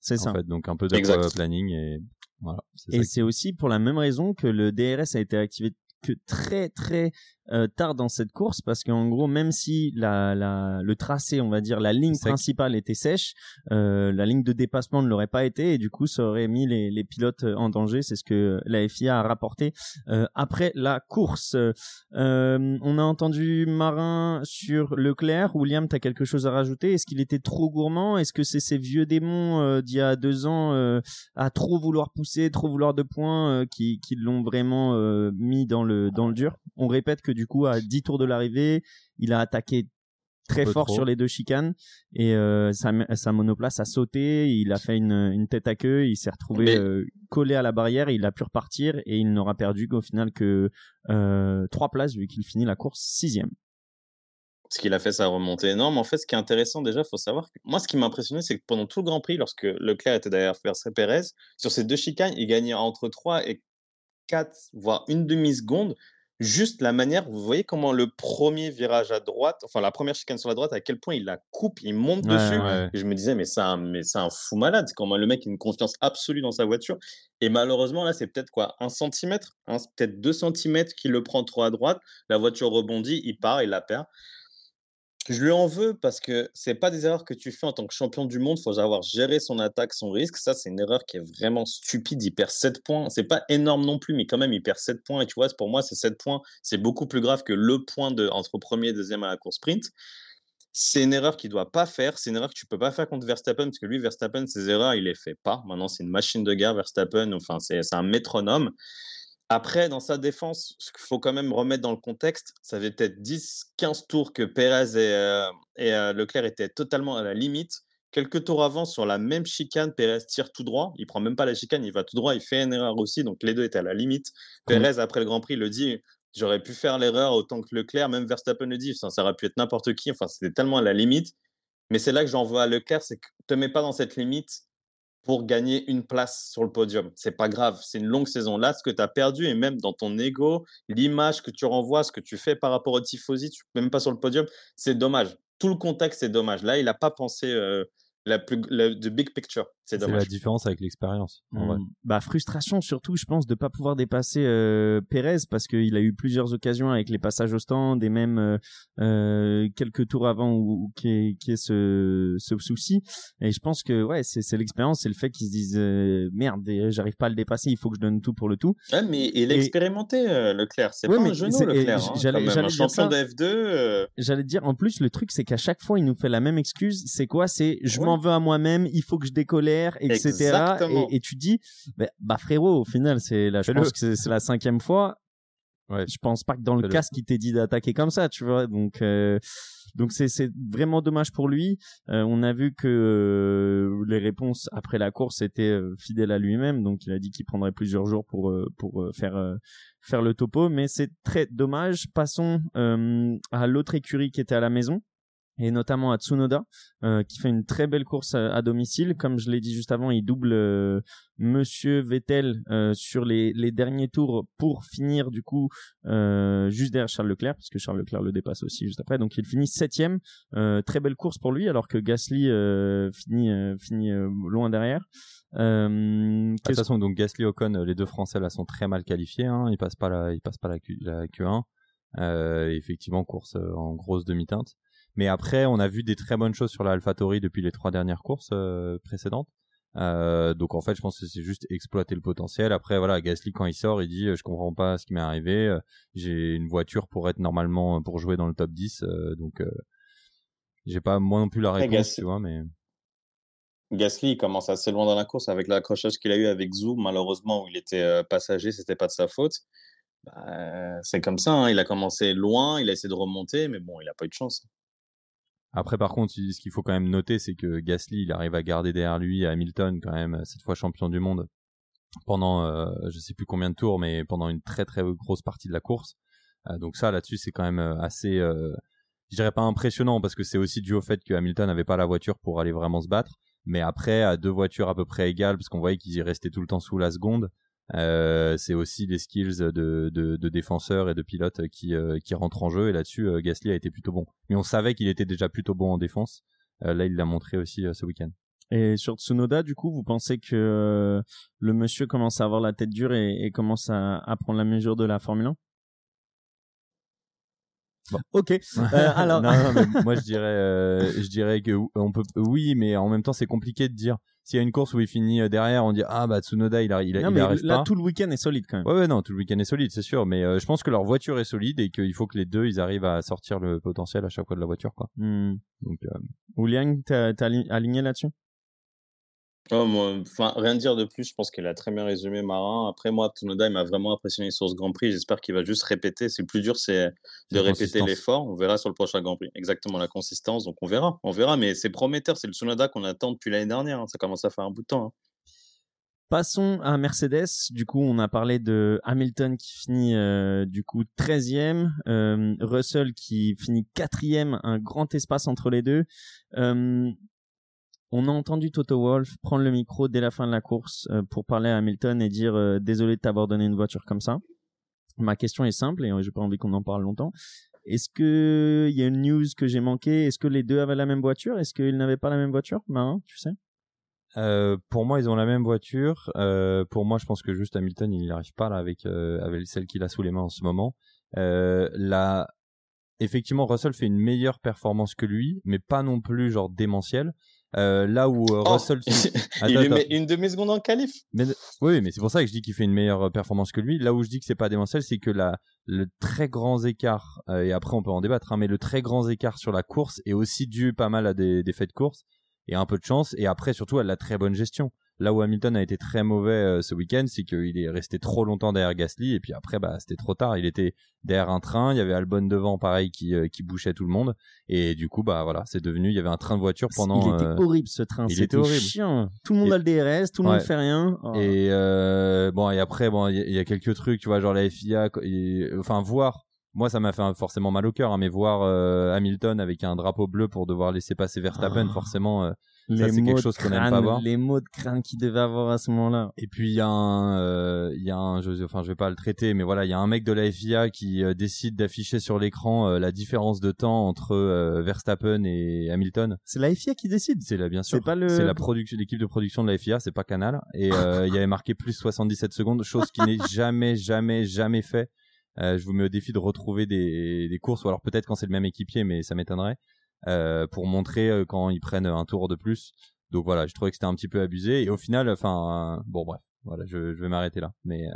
C'est ça. En fait, donc un peu de planning et voilà. Et c'est aussi pour la même raison que le DRS a été activé que très très euh, tard dans cette course parce qu'en gros même si la, la, le tracé on va dire la ligne principale était sèche euh, la ligne de dépassement ne l'aurait pas été et du coup ça aurait mis les, les pilotes euh, en danger. C'est ce que la FIA a rapporté euh, après la course. On a entendu Marin sur Leclerc. William t'as quelque chose à rajouter? Est-ce qu'il était trop gourmand? Est-ce que c'est ces vieux démons d'il y a deux ans à trop vouloir pousser trop vouloir de points qui, qui l'ont vraiment mis dans le dans le dur? On répète que du coup, à 10 tours de l'arrivée, il a attaqué très fort sur les deux chicanes et euh, sa, monoplace a sauté, il a fait une, tête à queue, il s'est retrouvé euh, collé à la barrière, il a pu repartir et il n'aura perdu qu'au final que euh, trois places vu qu'il finit la course sixième. Ce qu'il a fait, ça a remonté énorme. En fait, ce qui est intéressant déjà, il faut savoir que moi, ce qui m'a impressionné, c'est que pendant tout le Grand Prix, lorsque Leclerc était derrière Verstappen Perez, sur ces deux chicanes, il gagnait entre 3 et 4, voire une demi-seconde juste la manière, vous voyez comment le premier virage à droite, enfin la première chicane sur la droite, à quel point il la coupe, il monte dessus. Et je me disais, mais c'est un, mais c'est un fou malade. Comment le mec a une confiance absolue dans sa voiture. Et malheureusement, là, c'est peut-être quoi Un centimètre Peut-être deux centimètres qui le prend trop à droite. La voiture rebondit, il part, il la perd. Je lui en veux parce que c'est pas des erreurs que tu fais en tant que champion du monde. Il faut savoir gérer son attaque, son risque. Ça, c'est une erreur qui est vraiment stupide. Il perd 7 points. C'est pas énorme non plus, mais quand même, il perd 7 points. Et tu vois, pour moi, ces 7 points, c'est beaucoup plus grave que le point de, entre premier et deuxième à la course sprint. C'est une erreur qu'il doit pas faire. C'est une erreur que tu peux pas faire contre Verstappen parce que lui, Verstappen, ses erreurs, il les fait pas. Maintenant, c'est une machine de guerre, Verstappen. Enfin, c'est un métronome. Après, dans sa défense, ce qu'il faut quand même remettre dans le contexte, ça fait peut-être 10-15 tours que Pérez et, euh, euh, Leclerc étaient totalement à la limite. Quelques tours avant, sur la même chicane, Pérez tire tout droit. Il prend même pas la chicane, il va tout droit. Il fait une erreur aussi, donc les deux étaient à la limite. Pérez, après le Grand Prix, le dit j'aurais pu faire l'erreur autant que Leclerc. Même Verstappen le dit ça, ça aurait pu être n'importe qui. Enfin, c'était tellement à la limite. Mais c'est là que j'en vois à Leclerc c'est que te mets pas dans cette limite pour gagner une place sur le podium. C'est pas grave, c'est une longue saison. Là, ce que tu as perdu, et même dans ton ego, l'image que tu renvoies, ce que tu fais par rapport au tifosi, tu même pas sur le podium, c'est dommage. Tout le contexte est dommage. Là, il n'a pas pensé euh, la plus, big picture. C'est la différence avec l'expérience. en vrai. Mm. Bah frustration surtout, je pense, de pas pouvoir dépasser euh, Pérez parce qu'il a eu plusieurs occasions avec les passages au stand et même euh, euh, quelques tours avant où, où qui est, qui est ce, ce souci. Et je pense que ouais, c'est c'est l'expérience, c'est le fait qu'ils se disent euh, merde, j'arrive pas à le dépasser, il faut que je donne tout pour le tout. Ouais, mais il est Et- expérimenté, euh, Leclerc. C'est Ouais, pas mais un genou, Leclerc. hein, j'allais- champion ça. de F2. euh, J'allais te dire, en plus, le truc, c'est qu'à chaque fois, il nous fait la même excuse. C'est quoi? C'est je Ouais. m'en veux à moi-même, il faut que je etc. Et, et tu dis, bah, bah, frérot, au final, c'est là, je pense que c'est- la cinquième fois. Ouais. Je pense pas que dans le casque, il t'ait dit d'attaquer comme ça, tu vois. Donc, euh, donc c'est c'est vraiment dommage pour lui. Euh, on a vu que euh, les réponses après la course étaient euh, fidèles à lui-même, donc il a dit qu'il prendrait plusieurs jours pour pour faire faire le topo, mais c'est très dommage. Passons à l'autre écurie qui était à la maison et notamment à Tsunoda euh, qui fait une très belle course à, à domicile comme je l'ai dit juste avant il double euh, monsieur Vettel euh, sur les, les derniers tours pour finir du coup euh, juste derrière Charles Leclerc parce que Charles Leclerc le dépasse aussi juste après donc il finit septième euh, très belle course pour lui alors que Gasly euh, finit finit euh, loin derrière euh, De toute façon, donc Gasly Ocon, les deux Français là sont très mal qualifiés. Hein. Ils passent pas la, ils passent pas la, Q, la Q1. Euh, effectivement, course en grosse demi-teinte. Mais après, on a vu des très bonnes choses sur la AlphaTauri depuis les trois dernières courses euh, précédentes. Euh, donc en fait, je pense que c'est juste exploiter le potentiel. Après, voilà, Gasly quand il sort, il dit euh, je comprends pas ce qui m'est arrivé. J'ai une voiture pour être normalement pour jouer dans le top 10. euh, donc j'ai pas moi non plus la réponse, Gasly- tu vois, mais Gasly il commence assez loin dans la course avec l'accrochage qu'il a eu avec Zou. Malheureusement, où il était passager, c'était pas de sa faute. Bah, c'est comme ça. hein, Il a commencé loin, il a essayé de remonter, mais bon, il a pas eu de chance. Après, par contre, ce qu'il faut quand même noter, c'est que Gasly, il arrive à garder derrière lui Hamilton, quand même, cette fois champion du monde, pendant, euh, je sais plus combien de tours, mais pendant une très très grosse partie de la course. Euh, donc ça, là-dessus, c'est quand même euh, assez, euh, je dirais pas impressionnant, parce que c'est aussi dû au fait que Hamilton n'avait pas la voiture pour aller vraiment se battre. Mais après, à deux voitures à peu près égales, parce qu'on voyait qu'ils y restaient tout le temps sous la seconde, euh, c'est aussi les skills de, de, de défenseurs et de pilotes qui, euh, qui rentrent en jeu. Et là-dessus, euh, Gasly a été plutôt bon. Mais on savait qu'il était déjà plutôt bon en défense. Euh, là, il l'a montré aussi ce week-end. Et sur Tsunoda, du coup, vous pensez que le monsieur commence à avoir la tête dure et, et commence à, à prendre la mesure de la Formule 1 Bon. Ok. Euh, alors, non, non, mais moi je dirais, euh, je dirais que on peut, oui, mais en même temps c'est compliqué de dire. S'il y a une course où il finit euh, derrière, on dit ah bah Tsunoda il, arri- il, non, il mais arrive là, pas. tout le week-end est solide quand même. Ouais, ouais, non, tout le week-end est solide, c'est sûr. Mais euh, je pense que leur voiture est solide et qu'il faut que les deux ils arrivent à sortir le potentiel à chaque fois de la voiture, quoi. Hmm. Donc Ouliang, ali- aligné là-dessus? Oh, moi, enfin, rien de dire de plus. Je pense qu'il a très bien résumé Marin. Après, moi, Tsunoda, il m'a vraiment impressionné sur ce Grand Prix. J'espère qu'il va juste répéter. C'est le plus dur, c'est de répéter l'effort. On verra sur le prochain Grand Prix. Exactement la consistance. Donc, on verra. On verra. Mais c'est prometteur. C'est le Tsunoda qu'on attend depuis l'année dernière. hein. Ça commence à faire un bout de temps. hein. Passons à Mercedes. Du coup, on a parlé de Hamilton qui finit euh, du coup 13e, euh, Russell qui finit 4e, un grand espace entre les deux. Euh, on a entendu Toto Wolff prendre le micro dès la fin de la course euh, pour parler à Hamilton et dire euh, désolé de t'avoir donné une voiture comme ça. Ma question est simple et j'ai pas envie qu'on en parle longtemps. Est-ce que il y a une news que j'ai manqué Est-ce que les deux avaient la même voiture? Est-ce qu'ils n'avaient pas la même voiture? Marin, tu sais Euh, pour moi, ils ont la même voiture. Pour moi, je pense que juste Hamilton, il n'y arrive pas là avec celle qu'il a sous les mains en ce moment. Effectivement, Russell fait une meilleure performance que lui, mais pas non plus genre démentielle. Euh, là où euh, Oh, Russell, il Attends, lui attends. met une demi-seconde en qualif. mais oui, mais c'est pour ça que je dis qu'il fait une meilleure euh, performance que lui. Là où je dis que c'est pas démentiel, c'est que la le très grand écart euh, et après on peut en débattre, hein, mais le très grand écart sur la course est aussi dû pas mal à des, des faits de course et un peu de chance et après surtout à la très bonne gestion. Là où Hamilton a été très mauvais euh, ce week-end, c'est qu'il est resté trop longtemps derrière Gasly et puis après bah c'était trop tard. Il était derrière un train, il y avait Albon devant pareil qui euh, qui bouchait tout le monde et du coup bah voilà c'est devenu il y avait un train de voiture pendant il était euh, horrible ce train. il était horrible. chiant. Tout le monde Et- a le DRS, tout le monde Ouais. fait rien. Oh. Et bon, et après, bon, il y, a- il y a quelques trucs, tu vois, genre la FIA, et- enfin, voir moi, ça m'a fait forcément mal au cœur, hein, mais voir Hamilton avec un drapeau bleu pour devoir laisser passer Verstappen, Ah. forcément, les c'est mots quelque de chose qu'on n'aime pas voir. Les mots de crâne qu'il devait avoir à ce moment-là. Et puis il y a un, euh, il y a un, je, enfin je vais pas le traiter, mais voilà, il y a un mec de la FIA qui euh, décide d'afficher sur l'écran euh, la différence de temps entre Verstappen et Hamilton. C'est la FIA qui décide. C'est là bien sûr. C'est pas le- C'est la production, l'équipe de production de la FIA, c'est pas Canal. Et euh, il y avait marqué plus 77 secondes, chose qui n'est jamais, jamais, jamais fait. Euh, je vous mets au défi de retrouver des, des courses, ou alors peut-être quand c'est le même équipier, mais ça m'étonnerait, pour montrer euh, quand ils prennent un tour de plus. Donc voilà, je trouvais que c'était un petit peu abusé. Et au final, enfin, euh, bon bref, voilà, je, je vais m'arrêter là. Mais euh,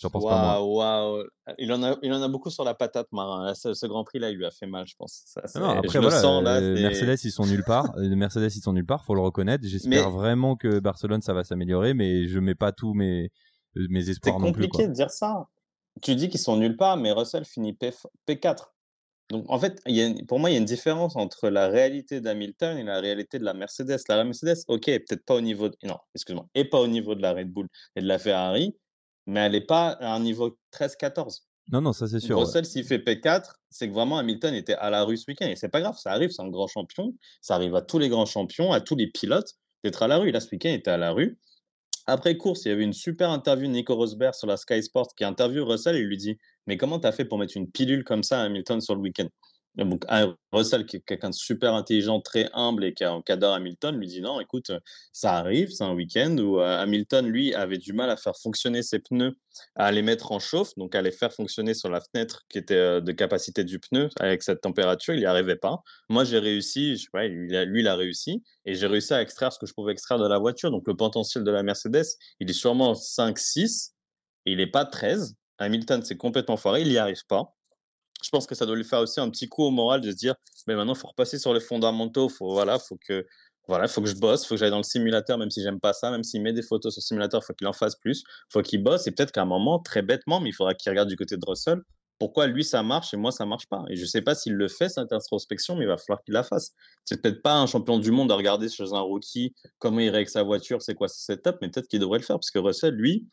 j'en pense pas waouh. Il en a, il en a beaucoup sur la patate, Marin. Ce, ce Grand Prix là, il lui a fait mal, je pense. Ça, c'est- Non, après je le voilà, sens là. euh, c'est- Mercedes ils sont nulle part. Euh, Mercedes ils sont nulle part, faut le reconnaître. J'espère Mais- vraiment que Barcelone ça va s'améliorer, mais je mets pas tous mes euh, mes C'est espoirs non plus. compliqué Quoi. de dire ça. Tu dis qu'ils sont nulle part, mais Russell finit P, P4. Donc, en fait, il y a une- pour moi, il y a une différence entre la réalité d'Hamilton et la réalité de la Mercedes. La Mercedes, ok, peut-être pas au niveau, de- non, excuse-moi, et pas au niveau de la Red Bull et de la Ferrari, mais elle n'est pas à un niveau 13-14. Non non, ça c'est sûr. ouais. Russell, s'il fait P4, c'est que vraiment Hamilton était à la rue ce week-end. Et c'est pas grave, ça arrive, c'est un grand champion. Ça arrive à tous les grands champions, à tous les pilotes d'être à la rue. Là, ce week-end, il était à la rue. Après course, il y avait une super interview de Nico Rosberg sur la Sky Sport qui interviewe Russell et lui dit Mais comment tu as fait pour mettre une pilule comme ça à Hamilton sur le week-end? Donc, Russell, qui est quelqu'un de super intelligent, très humble et qui, adore Hamilton, lui dit Non, écoute, ça arrive, c'est un week-end où euh, Hamilton, lui, avait du mal à faire fonctionner ses pneus, à les mettre en chauffe, donc à les faire fonctionner sur la fenêtre qui était euh, de capacité du pneu avec cette température, il n'y arrivait pas. Moi, j'ai réussi, je lui, il a réussi, et j'ai réussi à extraire ce que je pouvais extraire de la voiture. Donc, le potentiel de la Mercedes, il est sûrement 5-6, et il n'est pas 13. Hamilton, c'est complètement foiré, il n'y arrive pas. Je pense que ça doit lui faire aussi un petit coup au moral de se dire, mais maintenant, il faut repasser sur les fondamentaux, faut, voilà, faut que, voilà, faut que je bosse, faut que j'aille dans le simulateur, même si j'aime pas ça, même s'il met des photos sur le simulateur, faut qu'il en fasse plus, faut qu'il bosse, et peut-être qu'à un moment, très bêtement, mais il faudra qu'il regarde du côté de Russell, pourquoi lui ça marche et moi ça marche pas. Et je sais pas s'il le fait cette introspection, mais il va falloir qu'il la fasse. C'est peut-être pas un champion du monde à regarder chez un rookie comment il règle sa voiture, c'est quoi ses setups, mais peut-être qu'il devrait le faire parce que Russell, lui,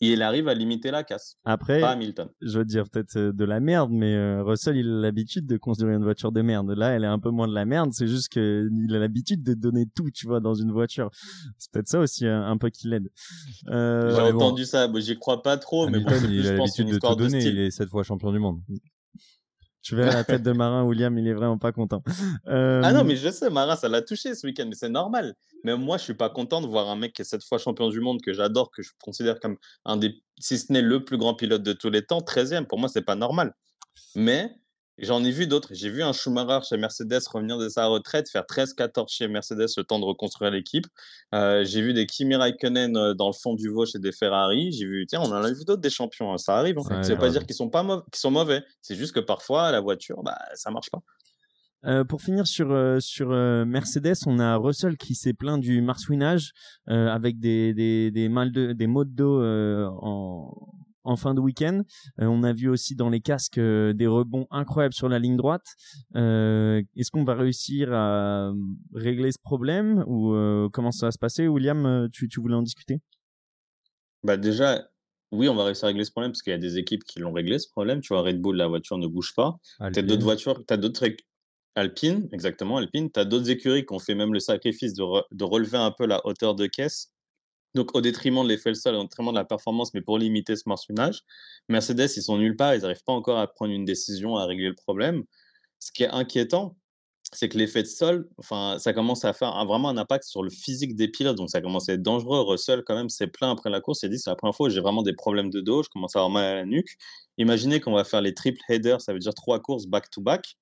il arrive à limiter la casse, Après, pas Hamilton. je veux dire peut-être euh, de la merde, mais euh, Russell il a l'habitude de construire une voiture de merde. Là, elle est un peu moins de la merde. C'est juste que il a l'habitude de donner tout, tu vois, dans une voiture. C'est peut-être ça aussi un, peu qui l'aide. Euh, J'ai ouais, bon. entendu ça, j'y crois pas trop, mais bon, Hamilton plus, il a l'habitude de tout donner. style. Il est sept fois champion du monde. Tu verras la tête de Marin, William, il est vraiment pas content. Euh, Ah non, mais je sais, Marin, ça l'a touché ce week-end, mais c'est normal. Même moi, je suis pas content de voir un mec qui est sept fois champion du monde, que j'adore, que je considère comme un des, si ce n'est le plus grand pilote de tous les temps, 13e. Pour moi, c'est pas normal. Mais j'en ai vu d'autres. J'ai vu un Schumacher chez Mercedes revenir de sa retraite, faire 13-14 chez Mercedes, le temps de reconstruire l'équipe. Euh, j'ai vu des Kimi Raikkonen euh, dans le fond du veau chez des Ferrari. J'ai vu, tiens, on en a vu d'autres des champions. hein, Ça arrive. hein. Ouais, ça veut pas dire qu'ils sont pas mauvais, qu'ils sont mauvais. C'est juste que parfois, la voiture, bah, ça marche pas. Euh, pour finir sur euh, sur euh, Mercedes, on a Russell qui s'est plaint du marsouinage avec des des des mal de des maux de dos en en fin de week-end. Euh, on a vu aussi dans les casques euh, des rebonds incroyables sur la ligne droite. Euh, Est-ce qu'on va réussir à régler ce problème ou euh, comment ça va se passer? William, tu, tu voulais en discuter? Bah déjà, oui, on va réussir à régler ce problème parce qu'il y a des équipes qui l'ont réglé ce problème. Tu vois, Red Bull, la voiture ne bouge pas. Tu as Alpine. d'autres voitures, tu as d'autres Alpine, exactement, Alpine. Tu as d'autres écuries qui ont fait même le sacrifice de, re- de relever un peu la hauteur de caisse. Donc, au détriment de l'effet le sol, au détriment de la performance, mais pour limiter ce marsouinage. Mercedes, ils sont nulle part, ils n'arrivent pas encore à prendre une décision, à régler le problème. Ce qui est inquiétant, c'est que l'effet de sol, enfin, ça commence à faire vraiment un impact sur le physique des pilotes, donc ça commence à être dangereux. Russell, quand même, s'est plaint après la course, il dit c'est la première fois j'ai vraiment des problèmes de dos, je commence à avoir mal à la nuque. Imaginez qu'on va faire les triple headers, ça veut dire trois courses back-to-back,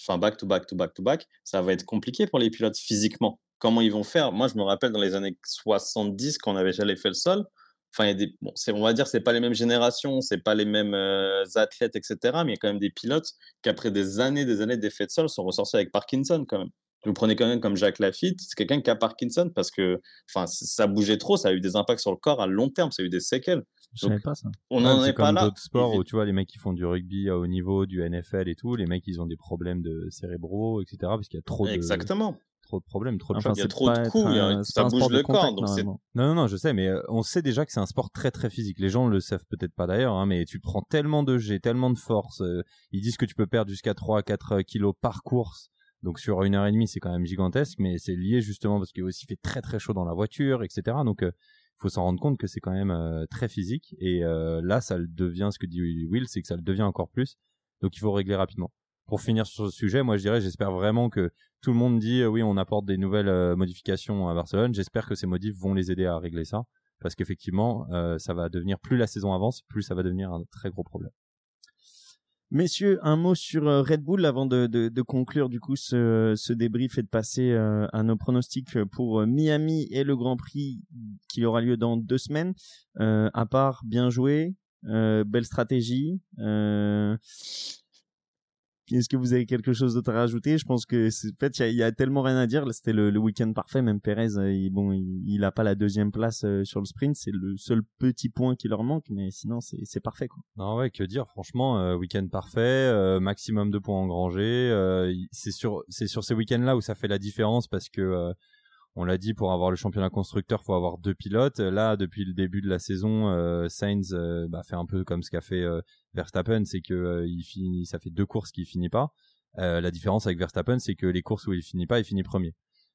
enfin back-to-back-to-back-to-back, ça va être compliqué pour les pilotes physiquement. Comment ils vont faire Moi, je me rappelle dans les années 70, quand on avait jamais fait le sol, Enfin, il y a des, bon, c'est, on va dire, c'est pas les mêmes générations, c'est pas les mêmes euh, athlètes, etc. Mais il y a quand même des pilotes qui, après des années, des années d'effets de sol, sont ressortis avec Parkinson quand même. Vous prenez quand même comme Jacques Lafitte, c'est quelqu'un qui a Parkinson parce que, enfin, ça bougeait trop, ça a eu des impacts sur le corps à long terme, ça a eu des séquelles. Je Donc, savais pas ça. On n'en est pas comme là. d'autres sports où tu vois les mecs qui font du rugby à haut niveau, du NFL et tout, les mecs ils ont des problèmes de cérébraux, etc. Parce qu'il y a trop de Exactement. Trop de problèmes, trop de il y a trop de coups, ça bouge le corps. Donc non, non, non, je sais, mais on sait déjà que c'est un sport très très physique. Les gens le savent peut-être pas d'ailleurs, hein, mais tu prends tellement de G, tellement de force. ils disent que tu peux perdre jusqu'à 3 à 4 kilos par course. Donc sur une heure et demie, c'est quand même gigantesque, mais c'est lié justement parce qu'il aussi fait très très chaud dans la voiture, etc. Donc il faut s'en rendre compte que c'est quand même très physique. Et là, ça le devient, ce que dit Will, c'est que ça le devient encore plus. Donc il faut régler rapidement pour finir sur ce sujet, moi je dirais, j'espère vraiment que tout le monde dit euh, oui, on apporte des nouvelles euh, modifications à Barcelone. J'espère que ces modifs vont les aider à régler ça, parce qu'effectivement, euh, ça va devenir plus la saison avance, plus ça va devenir un très gros problème. Messieurs, un mot sur Red Bull avant de, conclure du coup ce, débrief et de passer à nos pronostics pour Miami et le Grand Prix qui aura lieu dans deux semaines. à part bien joué, belle stratégie. Est-ce que vous avez quelque chose d'autre à rajouter? Je pense que en fait il y, a tellement rien à dire. C'était le, week-end parfait. Même Perez, euh, il, bon, il, a pas la deuxième place euh, sur le sprint. C'est le seul petit point qui leur manque, mais sinon c'est parfait quoi. Non ouais, que dire Franchement, euh, week-end parfait, maximum de points engrangés. c'est sur c'est sur ces week-ends là où ça fait la différence parce que on l'a dit, pour avoir le championnat constructeur, faut avoir deux pilotes. Là, depuis le début de la saison, euh, Sainz euh, bah, fait un peu comme ce qu'a fait euh, Verstappen, c'est que euh, il finit, ça fait deux courses qu'il finit pas. la différence avec Verstappen, c'est que les courses où il finit pas, il finit premier.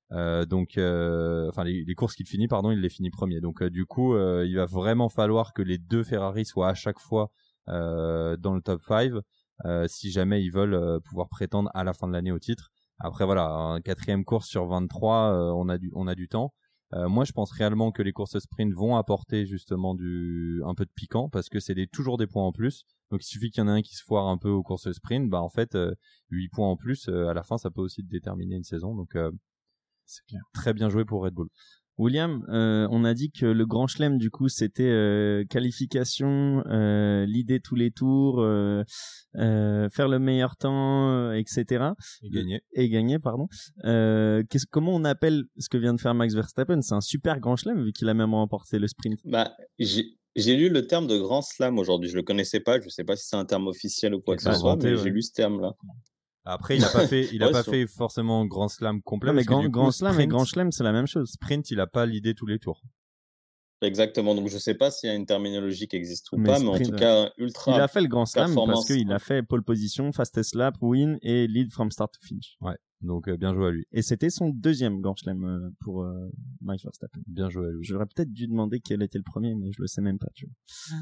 donc, enfin, les, les, courses qu'il finit, pardon, il les finit premier. Donc, du coup, il va vraiment falloir que les deux Ferrari soient à chaque fois dans le top 5 si jamais ils veulent pouvoir prétendre à la fin de l'année au titre. Après voilà, un quatrième course sur 23, euh, on a du on a du temps. Euh, moi, je pense réellement que les courses sprint vont apporter justement du un peu de piquant parce que c'est des, toujours des points en plus. Donc, il suffit qu'il y en ait un qui se foire un peu aux courses sprint, bah en fait, euh, 8 points en plus à la fin, ça peut aussi déterminer une saison. Donc, c'est clair. Très bien joué pour Red Bull. William, euh, on a dit que le grand chelem du coup c'était euh, qualification, euh, l'idée tous les tours, faire le meilleur temps, etc. Et gagner. Et gagner, pardon. comment on appelle ce que vient de faire Max Verstappen? C'est un super grand chelem vu qu'il a même remporté le sprint. Bah, j'ai lu le terme de grand slam aujourd'hui. Je le connaissais pas. Je sais pas si c'est un terme officiel ou quoi que ce soit, mais j'ai lu ce terme-là. Après, il a pas fait, il a pas fait forcément grand slam complet. mais grand, grand slam et grand slam, c'est la même chose. Sprint, il a pas l'idée tous les tours. Exactement. Donc, je sais pas s'il y a une terminologie qui existe ou pas, mais en tout cas, ultra. Il a fait le grand slam parce qu'il a fait pole position, fastest lap, win et lead from start to finish. Ouais. Donc, euh, bien joué à lui. Et c'était son deuxième grand slam euh, pour euh, Max Verstappen. Bien joué à lui. J'aurais peut-être dû demander quel était le premier, mais je le sais même pas, tu vois.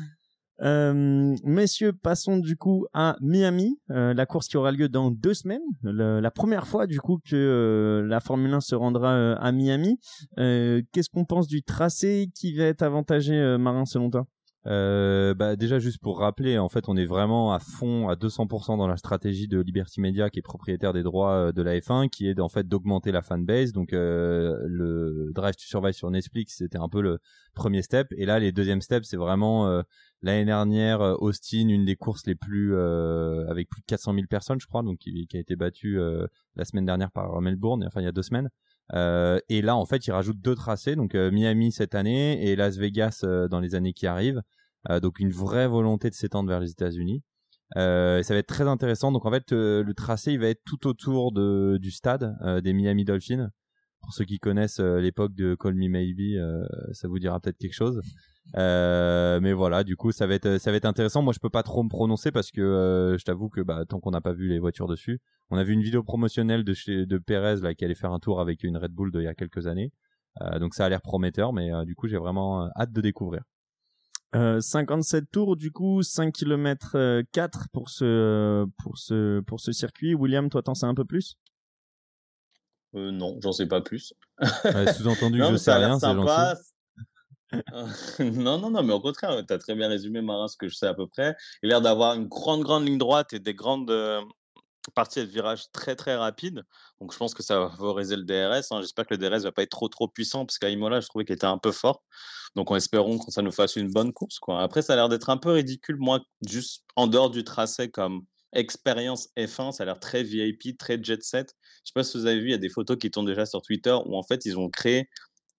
Euh, messieurs, passons du coup à Miami, euh, la course qui aura lieu dans deux semaines. la première fois du coup que euh, la Formule 1 se rendra à Miami. Qu'est-ce qu'on pense du tracé qui va être avantagé, Marin, selon toi? Euh, bah déjà juste pour rappeler, en fait, on est vraiment à fond, à 200% dans la stratégie de Liberty Media, qui est propriétaire des droits de la F1, qui est en fait d'augmenter la fanbase. Donc euh, le Drive to Survive sur Netflix, c'était un peu le premier step, et là les deuxièmes steps, c'est vraiment L'année dernière, euh, Austin, une des courses les plus euh, avec plus de 400 000 personnes, je crois, donc qui, a été battue euh, la semaine dernière par Melbourne, enfin il y a deux semaines. Et là, en fait, ils rajoutent deux tracés, donc Miami cette année et Las Vegas dans les années qui arrivent. donc une vraie volonté de s'étendre vers les États-Unis. ça va être très intéressant. Donc en fait, le tracé, il va être tout autour de, du stade des Miami Dolphins. Pour ceux qui connaissent l'époque de Call Me Maybe, ça vous dira peut-être quelque chose. Euh, mais voilà, du coup, ça va être ça va être intéressant. Moi, je peux pas trop me prononcer parce que euh, je t'avoue que bah, tant qu'on n'a pas vu les voitures dessus, on a vu une vidéo promotionnelle de chez de Perez là qui allait faire un tour avec une Red Bull d'il y a quelques années. Euh, donc ça a l'air prometteur, mais du coup, j'ai vraiment hâte de découvrir. 57 tours du coup 5 km 4 pour ce pour ce pour ce circuit William toi t'en sais un peu plus? Non j'en sais pas plus sous-entendu je sais rien c'est gentil non, non, non, mais au contraire, tu as très bien résumé, Marin, ce que je sais à peu près. Il a l'air d'avoir une grande, grande ligne droite et des grandes euh, parties de virage très, très rapides. Donc, je pense que ça va favoriser le DRS. Hein. J'espère que le DRS va pas être trop, trop puissant parce qu'à Imola, je trouvais qu'il était un peu fort. Donc, en espérant que ça nous fasse une bonne course. Après, ça a l'air d'être un peu ridicule, moi, juste en dehors du tracé comme expérience F1, ça a l'air très VIP, très jet set. Je sais pas si vous avez vu, il y a des photos qui tournent déjà sur Twitter où en fait ils ont créé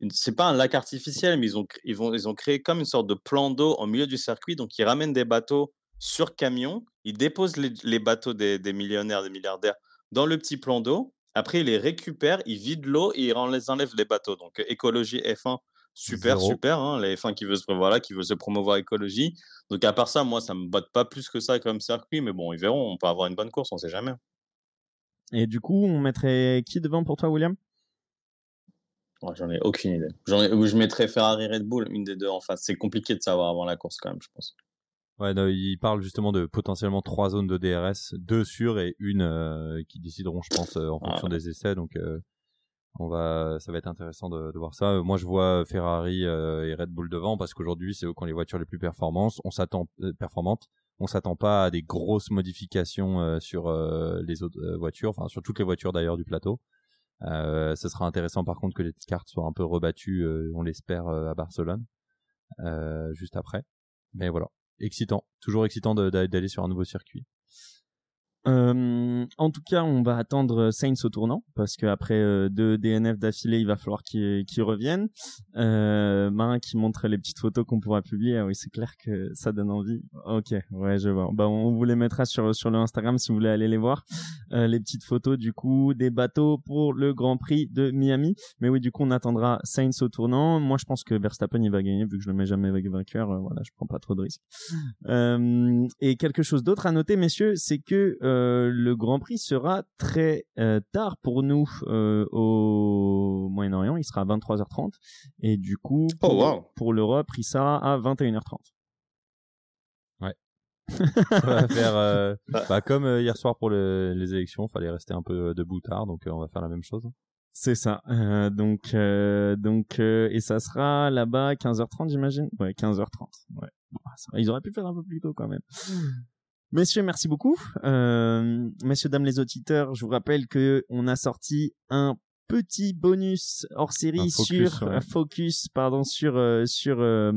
c'est pas un lac artificiel, mais ils ont, ils, vont, ils ont créé comme une sorte de plan d'eau au milieu du circuit. Donc, ils ramènent des bateaux sur camion, ils déposent les, bateaux des, millionnaires, des milliardaires dans le petit plan d'eau. Après, ils les récupèrent, ils vident l'eau et ils enlèvent les bateaux. Donc, écologie F1, super, super. Hein, les F1 qui veut, se, voilà, qui veut se promouvoir écologie. Donc, à part ça, moi, ça me botte pas plus que ça comme circuit. Mais bon, ils verront. On peut avoir une bonne course, on sait jamais. Et du coup, on mettrait qui devant pour toi, William? J'en ai aucune idée. je mettrais Ferrari Red Bull, une des deux en face. C'est compliqué de savoir avant la course, quand même, je pense. Ouais, il parle justement de potentiellement trois zones de DRS, deux sûres et une euh, qui décideront, je pense, euh, en fonction des essais. Donc, euh, on va, ça va être intéressant de, de voir ça. Moi, je vois Ferrari et Red Bull devant parce qu'aujourd'hui, c'est eux qui ont les voitures les plus performantes. On s'attend performantes. On s'attend pas à des grosses modifications sur les autres voitures, enfin sur toutes les voitures d'ailleurs du plateau. Ce sera intéressant par contre que les cartes soient un peu rebattues, on l'espère à Barcelone, juste après. Mais voilà excitant, toujours excitant d'aller sur un nouveau circuit. Euh, en tout cas, on va attendre Saints au tournant parce qu'après euh, deux DNF d'affilée, il va falloir qu'ils reviennent. Euh, Marin qui montre les petites photos qu'on pourra publier. Ah oui, c'est clair que ça donne envie. Ok, ouais, je vois. Bah, on vous les mettra sur sur le Instagram si vous voulez aller les voir. Euh, les petites photos du coup des bateaux pour le Grand Prix de Miami. Mais oui, du coup, on attendra Saints au tournant. Moi, je pense que Verstappen il va gagner vu que je le mets jamais avec vainqueur. Euh, voilà, je prends pas trop de risques. Euh, et quelque chose d'autre à noter, messieurs, c'est que euh, le Grand Prix sera très euh, tard pour nous euh, au Moyen-Orient. Il sera à 23h30. Et du coup, oh, pour, l'Europe, il sera à 21h30. Ouais. Ça va faire bah, comme hier soir pour les élections. Fallait rester un peu debout tard, donc on va faire la même chose. C'est ça. donc, donc, et ça sera là-bas 15h30, j'imagine? Ouais, 15h30. Ouais. ils auraient pu faire un peu plus tôt quand même. Messieurs, merci beaucoup. Euh, messieurs, dames les auditeurs, je vous rappelle que on a sorti un petit bonus hors série sur focus pardon sur euh, sur euh,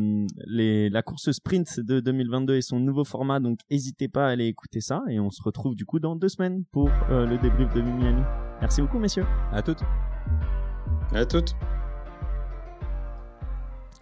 les la course sprint de 2022 et son nouveau format donc n'hésitez pas à aller écouter ça et on se retrouve du coup dans deux semaines pour le débrief de Miami. Merci beaucoup messieurs. À toutes. À toutes.